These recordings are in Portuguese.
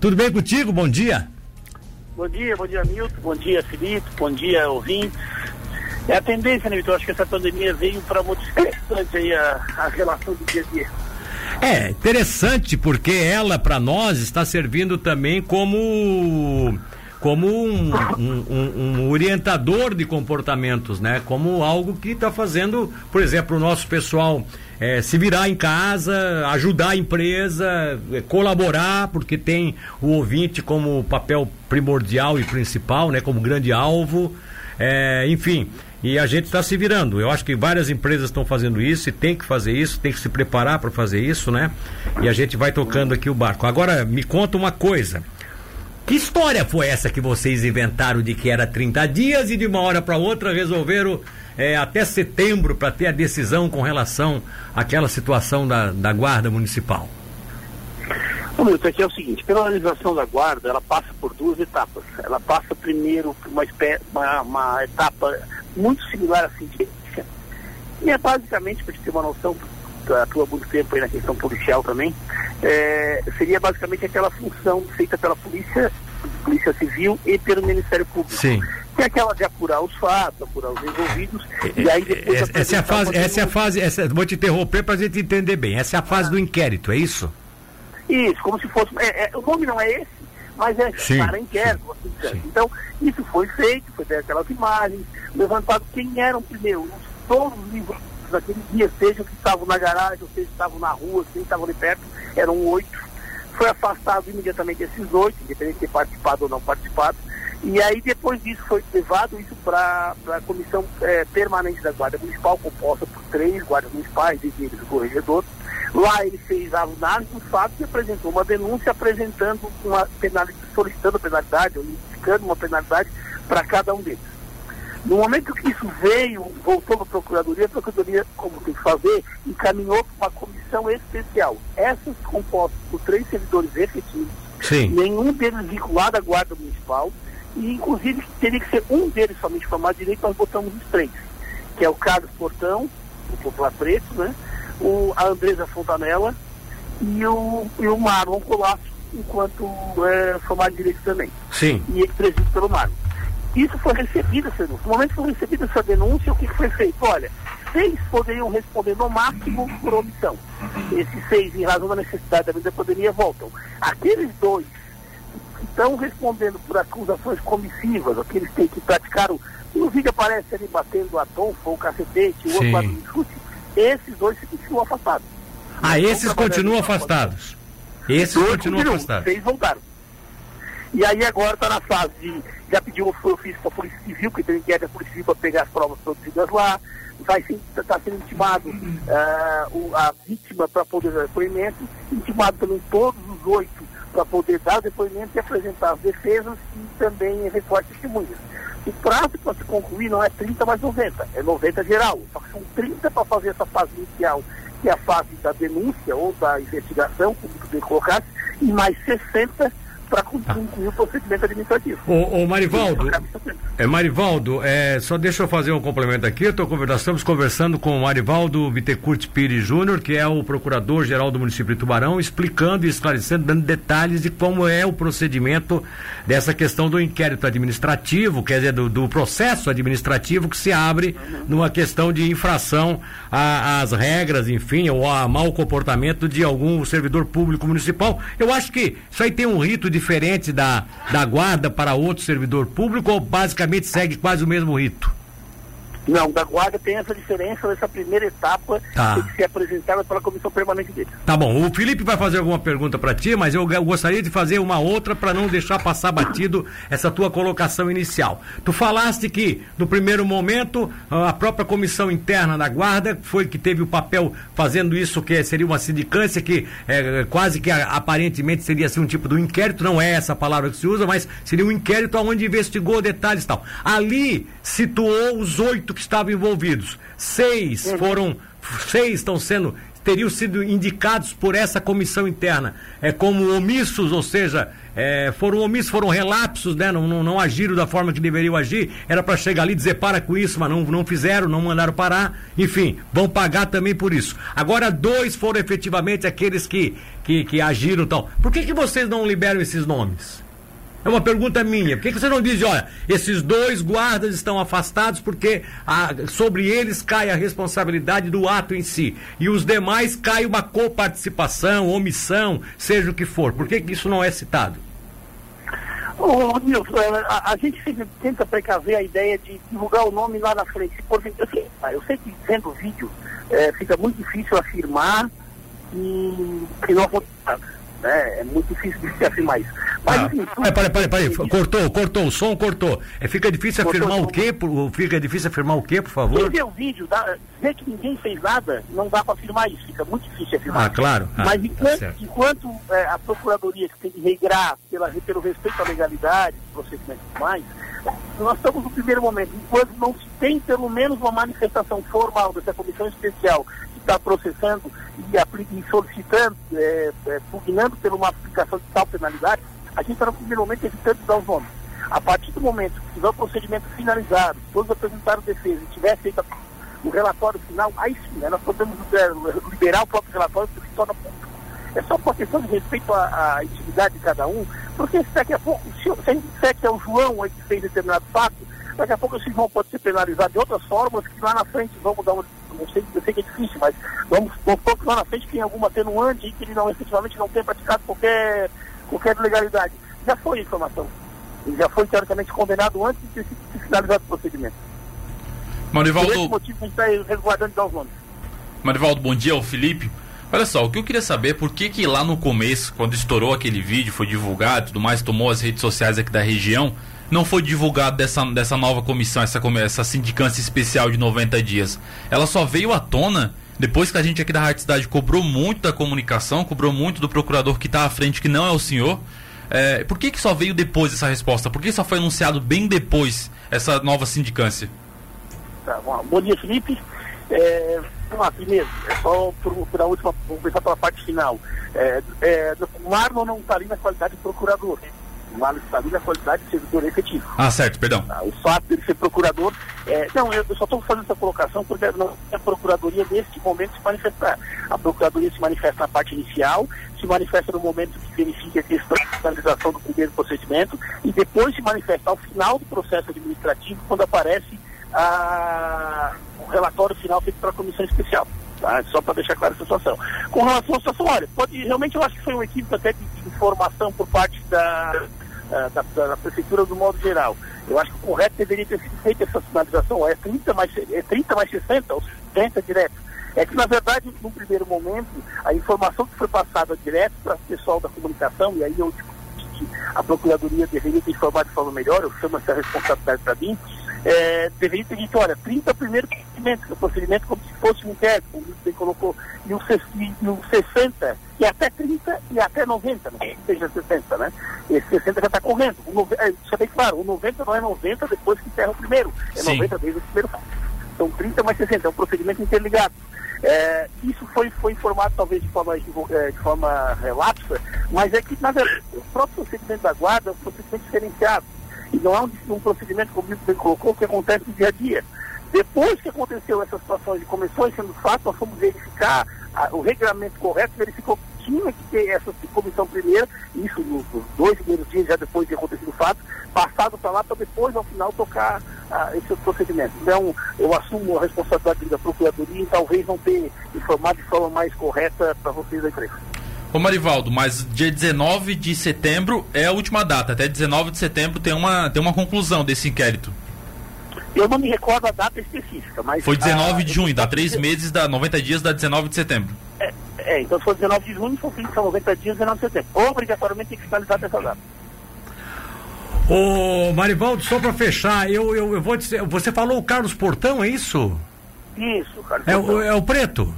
Tudo bem contigo? Bom dia. Bom dia, bom dia, Milton. Bom dia, Felipe. Bom dia, ouvintes. É a tendência, né, Vitor? Acho que essa pandemia veio para modificar bastante aí a, a relação do dia a dia. É, interessante, porque ela, para nós, está servindo também como como um, um, um, um, orientador de comportamentos, né? Como algo que está fazendo, por exemplo, o nosso pessoal é, se virar em casa, ajudar a empresa, é, colaborar, porque tem o ouvinte como papel primordial e principal, né? Como grande alvo, é, enfim. E a gente está se virando. Eu acho que várias empresas estão fazendo isso e tem que fazer isso, tem que se preparar para fazer isso, né? E a gente vai tocando aqui o barco. Agora, me conta uma coisa. Que história foi essa que vocês inventaram de que era 30 dias e de uma hora para outra resolveram é, até setembro para ter a decisão com relação àquela situação da, da Guarda Municipal? Muito, aqui é o seguinte, pela organização da guarda, ela passa por duas etapas. Ela passa primeiro por uma, uma, uma etapa muito similar à científica. E é basicamente, para te ter uma noção, atua muito tempo aí na questão policial também, é, seria basicamente aquela função feita pela polícia, polícia civil e pelo Ministério Público. Sim. Que é aquela de apurar os fatos, apurar os envolvidos, e aí depois... Essa, essa é a fase, essa é a fase, essa, vou te interromper para a gente entender bem, essa é a fase ah. do inquérito, é isso? Isso, como se fosse, é, é, o nome não é esse, mas é sim, para inquérito, assim, Então, isso foi feito, foi aquelas imagens, levantado quem eram primeiro, todos os livros daquele dia, seja que estavam na garagem, seja, estavam na rua, quem estavam ali perto, eram oito. Foi afastado imediatamente esses oito, independente de ter participado ou não participado. E aí, depois disso, foi levado isso para a comissão é, permanente da Guarda Municipal, composta por três guardas municipais, e o corregedor. Lá ele fez a análise dos fatos e apresentou uma denúncia apresentando uma penalidade, solicitando penalidade, ou indicando uma penalidade para cada um deles. No momento que isso veio, voltou para a Procuradoria, a Procuradoria, como tem que fazer, encaminhou para uma comissão especial. Essas compostas por três servidores efetivos, Sim. nenhum deles vinculado à Guarda Municipal, e inclusive teria que ser um deles somente formado direito, nós botamos os três, que é o Carlos Portão, o Popular Preto, né? o, a Andresa Fontanella e o, e o Marlon Colasso, enquanto é, formado direito também. Sim. E presidido pelo Marlon. Isso foi recebido essa denúncia. No momento que foi recebida essa denúncia, o que foi feito? Olha, seis poderiam responder no máximo por omissão. Esses seis, em razão da necessidade da vida poderia voltam. Aqueles dois que estão respondendo por acusações comissivas, aqueles que, que praticaram, o vídeo aparece ali batendo a tonfa ou cacetete, o outro lado chute, esses dois se continuam afastados. Ah, esses continuam afastados. Esses continuam afastados. Seis voltaram. E aí agora está na fase de, já pediu o ofício para a Polícia Civil, que tem inquérito da Polícia Civil para pegar as provas produzidas lá, vai estar tá sendo intimado uh, o, a vítima para poder dar depoimento, intimado também todos os oito para poder dar depoimento e apresentar as defesas e também reforçar testemunhas. O prazo para se concluir não é 30 mais 90, é 90 geral. Só que são 30 para fazer essa fase inicial, que é a fase da denúncia ou da investigação, como tu colocasse, e mais 60 para concluir o procedimento administrativo. Ô, ô Marivaldo, é, Marivaldo, é, só deixa eu fazer um complemento aqui. Eu tô conversando, estamos conversando com o Marivaldo Bittencourt Pires Júnior, que é o procurador-geral do município de Tubarão, explicando e esclarecendo, dando detalhes de como é o procedimento dessa questão do inquérito administrativo, quer dizer, do, do processo administrativo que se abre numa questão de infração às regras, enfim, ou a mau comportamento de algum servidor público municipal. Eu acho que isso aí tem um rito de diferente da, da guarda para outro servidor público ou basicamente segue quase o mesmo rito? Não, da guarda tem essa diferença nessa primeira etapa tá. que ser apresentada pela comissão permanente dele. Tá bom. O Felipe vai fazer alguma pergunta para ti, mas eu, eu, gostaria de fazer uma outra para não deixar passar batido essa tua colocação inicial. Tu falaste que no primeiro momento a própria comissão interna da guarda foi que teve o papel fazendo isso que seria uma sindicância que é, quase que aparentemente seria assim, um tipo de um inquérito, não é essa palavra que se usa, mas seria um inquérito onde investigou detalhes e tal. Ali situou os oito que estavam envolvidos. Seis uhum. foram, seis estão sendo teriam sido indicados por essa comissão interna é, como omissos, ou seja, é, foram omissos, foram relapsos, né? Não, não, não agiram da forma que deveriam agir. Era para chegar ali e dizer para com isso, mas não, não fizeram, não mandaram parar. Enfim, vão pagar também por isso. Agora, dois foram efetivamente aqueles que, que, que agiram tal. Por que, que vocês não liberam esses nomes? É uma pergunta minha. Por que, que você não diz, olha, esses dois guardas estão afastados porque a, sobre eles cai a responsabilidade do ato em si e os demais cai uma coparticipação, omissão, seja o que for. Por que, que isso não é citado? Ô, Nilson, é, a, a, gente sempre tenta precaver a ideia de divulgar o nome lá na frente. Por exemplo, eu sei, eu sei que vendo o vídeo é, fica muito difícil afirmar que, que não aconteceu né? É muito difícil de se afirmar isso. Mas, ah, enfim, peraí, peraí, peraí, cortou, cortou, o som cortou. É, fica difícil cortou afirmar o quê? Por, fica difícil afirmar o quê, por favor? Quem vê o vídeo, dá, vê que ninguém fez nada, não dá para afirmar isso, fica muito difícil afirmar. Ah, claro. Ah, Mas enquanto, tá enquanto é, a Procuradoria que tem que regrar pela, pelo respeito à legalidade, procedimentos e mais, nós estamos no primeiro momento, enquanto não se tem pelo menos uma manifestação formal dessa comissão especial está processando e, e solicitando, é, é, pugnando por uma aplicação de tal penalidade, a gente está no primeiro momento evitando dar os nomes. A partir do momento que tiver o procedimento finalizado, todos apresentaram defesa e tiver feito o relatório final, aí sim, né, nós podemos é, liberar o próprio relatório que se torna público. É só por questão de respeito à, à, intimidade de cada um, porque se daqui a pouco, se, se a gente disser que é o João aí que fez determinado fato, daqui a pouco esse João pode ser penalizado de outras formas que lá na frente vamos dar uma eu sei, eu sei que é difícil, mas vamos, vamos que lá na frente tem alguma atenuante e que ele não, efetivamente não tem praticado qualquer, qualquer ilegalidade. Já foi a informação. Ele já foi teoricamente condenado antes de ter sido finalizado o procedimento. Marivaldo... Por esse motivo a gente está resguardando de nomes. Marivaldo, bom dia, o Felipe. Olha só, o que eu queria saber é por que que lá no começo, quando estourou aquele vídeo, foi divulgado e tudo mais, tomou as redes sociais aqui da região, não foi divulgado dessa, dessa nova comissão, essa, essa sindicância especial de 90 dias? Ela só veio à tona depois que a gente aqui da Rádio Cidade cobrou muito da comunicação, cobrou muito do procurador que está à frente, que não é o senhor. É, por que, que só veio depois essa resposta? Por que só foi anunciado bem depois essa nova sindicância? Tá, bom, bom dia, Felipe. É, vamos lá, primeiro, é só por, por última, vamos começar pela parte final. É, é, Marlon não está ali na qualidade de procurador uma família a qualidade de servidor efetivo. Ah, certo, perdão. Ah, o fato de ele ser procurador. É, não, eu, só estou fazendo essa colocação porque não, a procuradoria neste momento se manifestar. A procuradoria se manifesta na parte inicial, se manifesta no momento que verifica a questão de finalização do primeiro procedimento e depois se manifesta ao final do processo administrativo quando aparece a, o relatório final feito pela comissão especial. Tá? Só para deixar clara a situação. Com relação à situação, olha, pode, realmente eu acho que foi um equívoco até de, de informação por parte da, da, da, prefeitura do modo geral. Eu acho que o correto deveria ter sido feita essa sinalização, é 30 mais, é 30 mais 60, ou 60 direto. É que, na verdade, no primeiro momento, a informação que foi passada direto para o pessoal da comunicação, e aí eu a Procuradoria deveria ter informado de forma melhor, eu chamo essa responsabilidade para mim, é, deveria ter dito, olha, 30 primeiro procedimento, que é o procedimento como se fosse um inquérito, como você colocou, e e o 60, e até 30 e até 90, não seja 60, né? Esse 60 já está correndo. O no, é, isso é bem claro, o 90 não é 90 depois que encerra o primeiro, é Sim. 90 desde o primeiro fato. Então 30 mais 60, é um procedimento interligado. É, isso foi, foi informado talvez de forma, de, é, de forma relapsa, mas é que, na verdade, o próprio procedimento da guarda é um procedimento diferenciado não é um, um procedimento, como você colocou, que acontece no dia a dia. Depois que aconteceu essa situação e começou sendo fato, nós fomos verificar a, o regulamento correto, verificou que tinha que ter essa comissão primeira, isso nos, nos dois primeiros dias, já depois de acontecido o fato, passado para lá para depois, ao final, tocar ah, esse procedimento. Então, eu assumo a responsabilidade da Procuradoria e talvez não ter informado de forma mais correta para vocês da empresa. Ô Marivaldo, mas dia 19 de setembro é a última data. Até 19 de setembro tem uma, tem uma conclusão desse inquérito. Eu não me recordo a data específica, mas. Foi 19 a, de junho, dá três meses, dá 90 dias, dá 19 de setembro. É, é então se for 19 de junho, são 90 dias, 19 de setembro. Obrigatoriamente tem que finalizar essa data. Ô Marivaldo, só para fechar, eu, eu, eu, vou dizer, você falou o Carlos Portão, é isso? Isso, Carlos é, Portão. O, é o preto?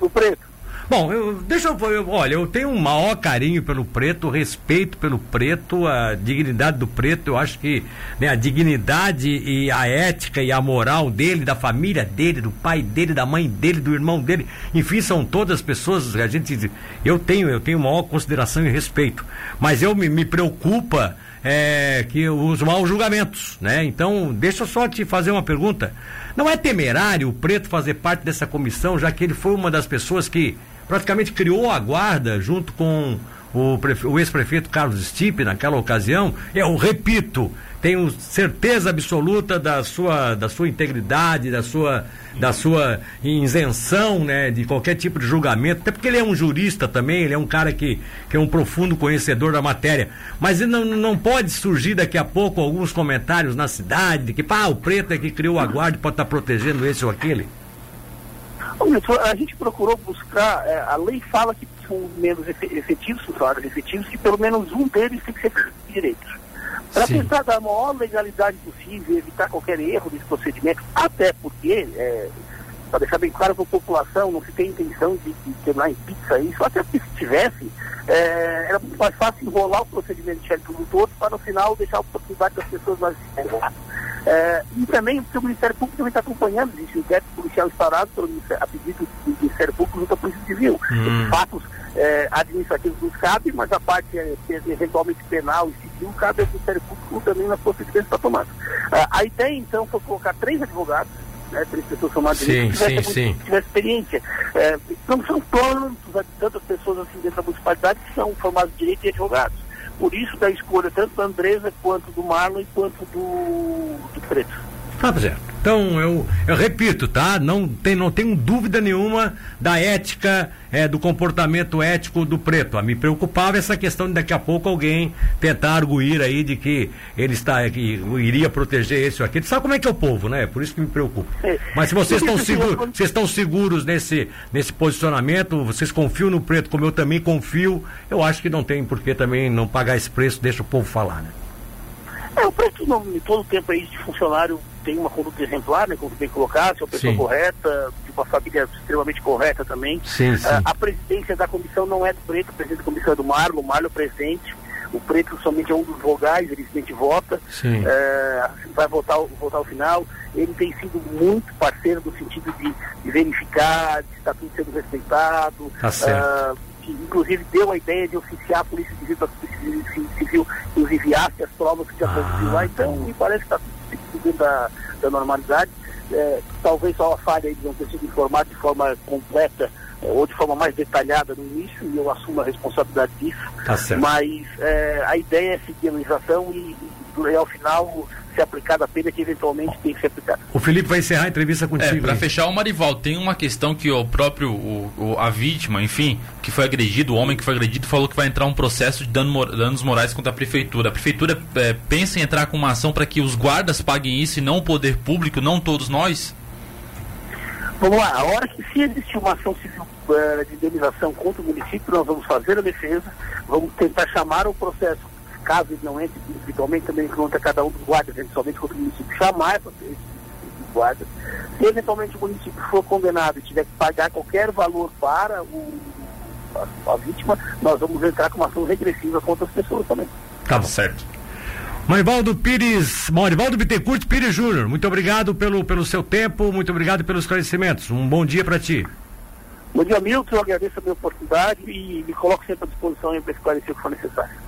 O preto. Bom, eu, deixa eu, olha, eu tenho um maior carinho pelo preto, respeito pelo preto, a dignidade do preto, eu acho que né, a dignidade e a ética e a moral dele, da família dele, do pai dele, da mãe dele, do irmão dele, enfim, são todas pessoas a gente, eu tenho, eu tenho maior consideração e respeito, mas eu me, me preocupa é, que os maus julgamentos, né? Então, deixa eu só te fazer uma pergunta. Não é temerário o preto fazer parte dessa comissão, já que ele foi uma das pessoas que praticamente criou a guarda junto com o, o ex-prefeito Carlos Stipe naquela ocasião. Eu repito, tenho certeza absoluta da sua, da sua integridade, da sua, da sua isenção né, de qualquer tipo de julgamento, até porque ele é um jurista também, ele é um cara que, que é um profundo conhecedor da matéria. Mas não, não pode surgir daqui a pouco alguns comentários na cidade de que pá, o preto é que criou a guarda e pode estar protegendo esse ou aquele. A gente procurou buscar, é, a lei fala que são menos efetivos, funcionários efetivos, que pelo menos um deles tem que ser direitos. Para tentar dar a maior legalidade possível, evitar qualquer erro desse procedimento, até porque, é, para deixar bem claro para a população, não se tem intenção de, de quebrar em pizza isso, até porque se tivesse, é, era muito mais fácil enrolar o procedimento de inquérito no todo para no final deixar a oportunidade das pessoas mais é, e também porque o Ministério Público também está acompanhando esse inquérito policial instaurado pelo a pedido do Ministério Público junto à Polícia Civil. Hum. Os fatos é, administrativos nos cabem, mas a parte é, eventualmente penal e civil cabe ao Ministério Público também nas procedimentos para tomar. Ah, a ideia, então, foi colocar três advogados né, três pessoas formadas sim, sim, sim. tivesse experiência. É, não são tantos, tantas pessoas assim dentro da municipalidade que são formados de direito e advogados. Por isso da escolha tanto da Andresa quanto do Marlon quanto do, do Preto. Tá certo. Então, eu, eu repito, tá? Não, tem, não tenho dúvida nenhuma da ética, é, do comportamento ético do preto. A me preocupava essa questão de daqui a pouco alguém tentar arguir aí de que ele está que iria proteger esse ou aquele. Sabe como é que é o povo, né? Por isso que me preocupa. É. Mas se vocês estão seguros, vocês estão seguros nesse, nesse posicionamento, vocês confiam no preto, como eu também confio, eu acho que não tem por que também não pagar esse preço, deixa o povo falar, né? É, o preto não, todo o tempo aí de funcionário tem uma conduta exemplar, né, como bem colocado, é uma pessoa sim. correta, de uma família extremamente correta também. Sim, sim. Uh, a presidência da comissão não é do Preto, a presidente da comissão é do Marlon, o Marlon é o presidente. O Preto somente é um dos vogais, ele simplesmente vota, uh, vai votar, votar ao final. Ele tem sido muito parceiro no sentido de, de verificar se está tudo sendo respeitado. Tá certo. Uh, que inclusive deu a ideia de oficiar a Polícia Civil para a Polícia Civil nos enviasse as provas que já produziu ah, lá. Então, me parece que está tudo dentro da, da normalidade. É, talvez só a falha de não ter sido informado de forma completa é, ou de forma mais detalhada no início, e eu assumo a responsabilidade disso. Tá Mas é, a ideia é seguir a legislação e, ao final ser aplicada a pena que eventualmente tem que ser aplicada. O Felipe vai encerrar a entrevista contigo. É, para fechar, o Marival, tem uma questão que o próprio, o, o, a vítima, enfim, que foi agredido, o homem que foi agredido, falou que vai entrar um processo de dano, danos morais contra a prefeitura. A prefeitura é, pensa em entrar com uma ação para que os guardas paguem isso e não o poder público, não todos nós? Vamos lá, a hora que se existir uma ação civil uh, de indenização contra o município, nós vamos fazer a defesa, vamos tentar chamar o processo caso ele não entre individualmente, também contra cada um dos guardas, eventualmente contra o município, chamar esses guardas. Se eventualmente o município for condenado e tiver que pagar qualquer valor para o, a, a vítima, nós vamos entrar com uma ação regressiva contra as pessoas também. Tá certo. Marivaldo Pires, Marivaldo Bittencourt Pires Júnior, muito obrigado pelo, pelo seu tempo, muito obrigado pelos esclarecimentos. Um bom dia para ti. Bom dia, Milton. Eu agradeço a minha oportunidade e me coloco sempre à disposição para esclarecer o que for necessário.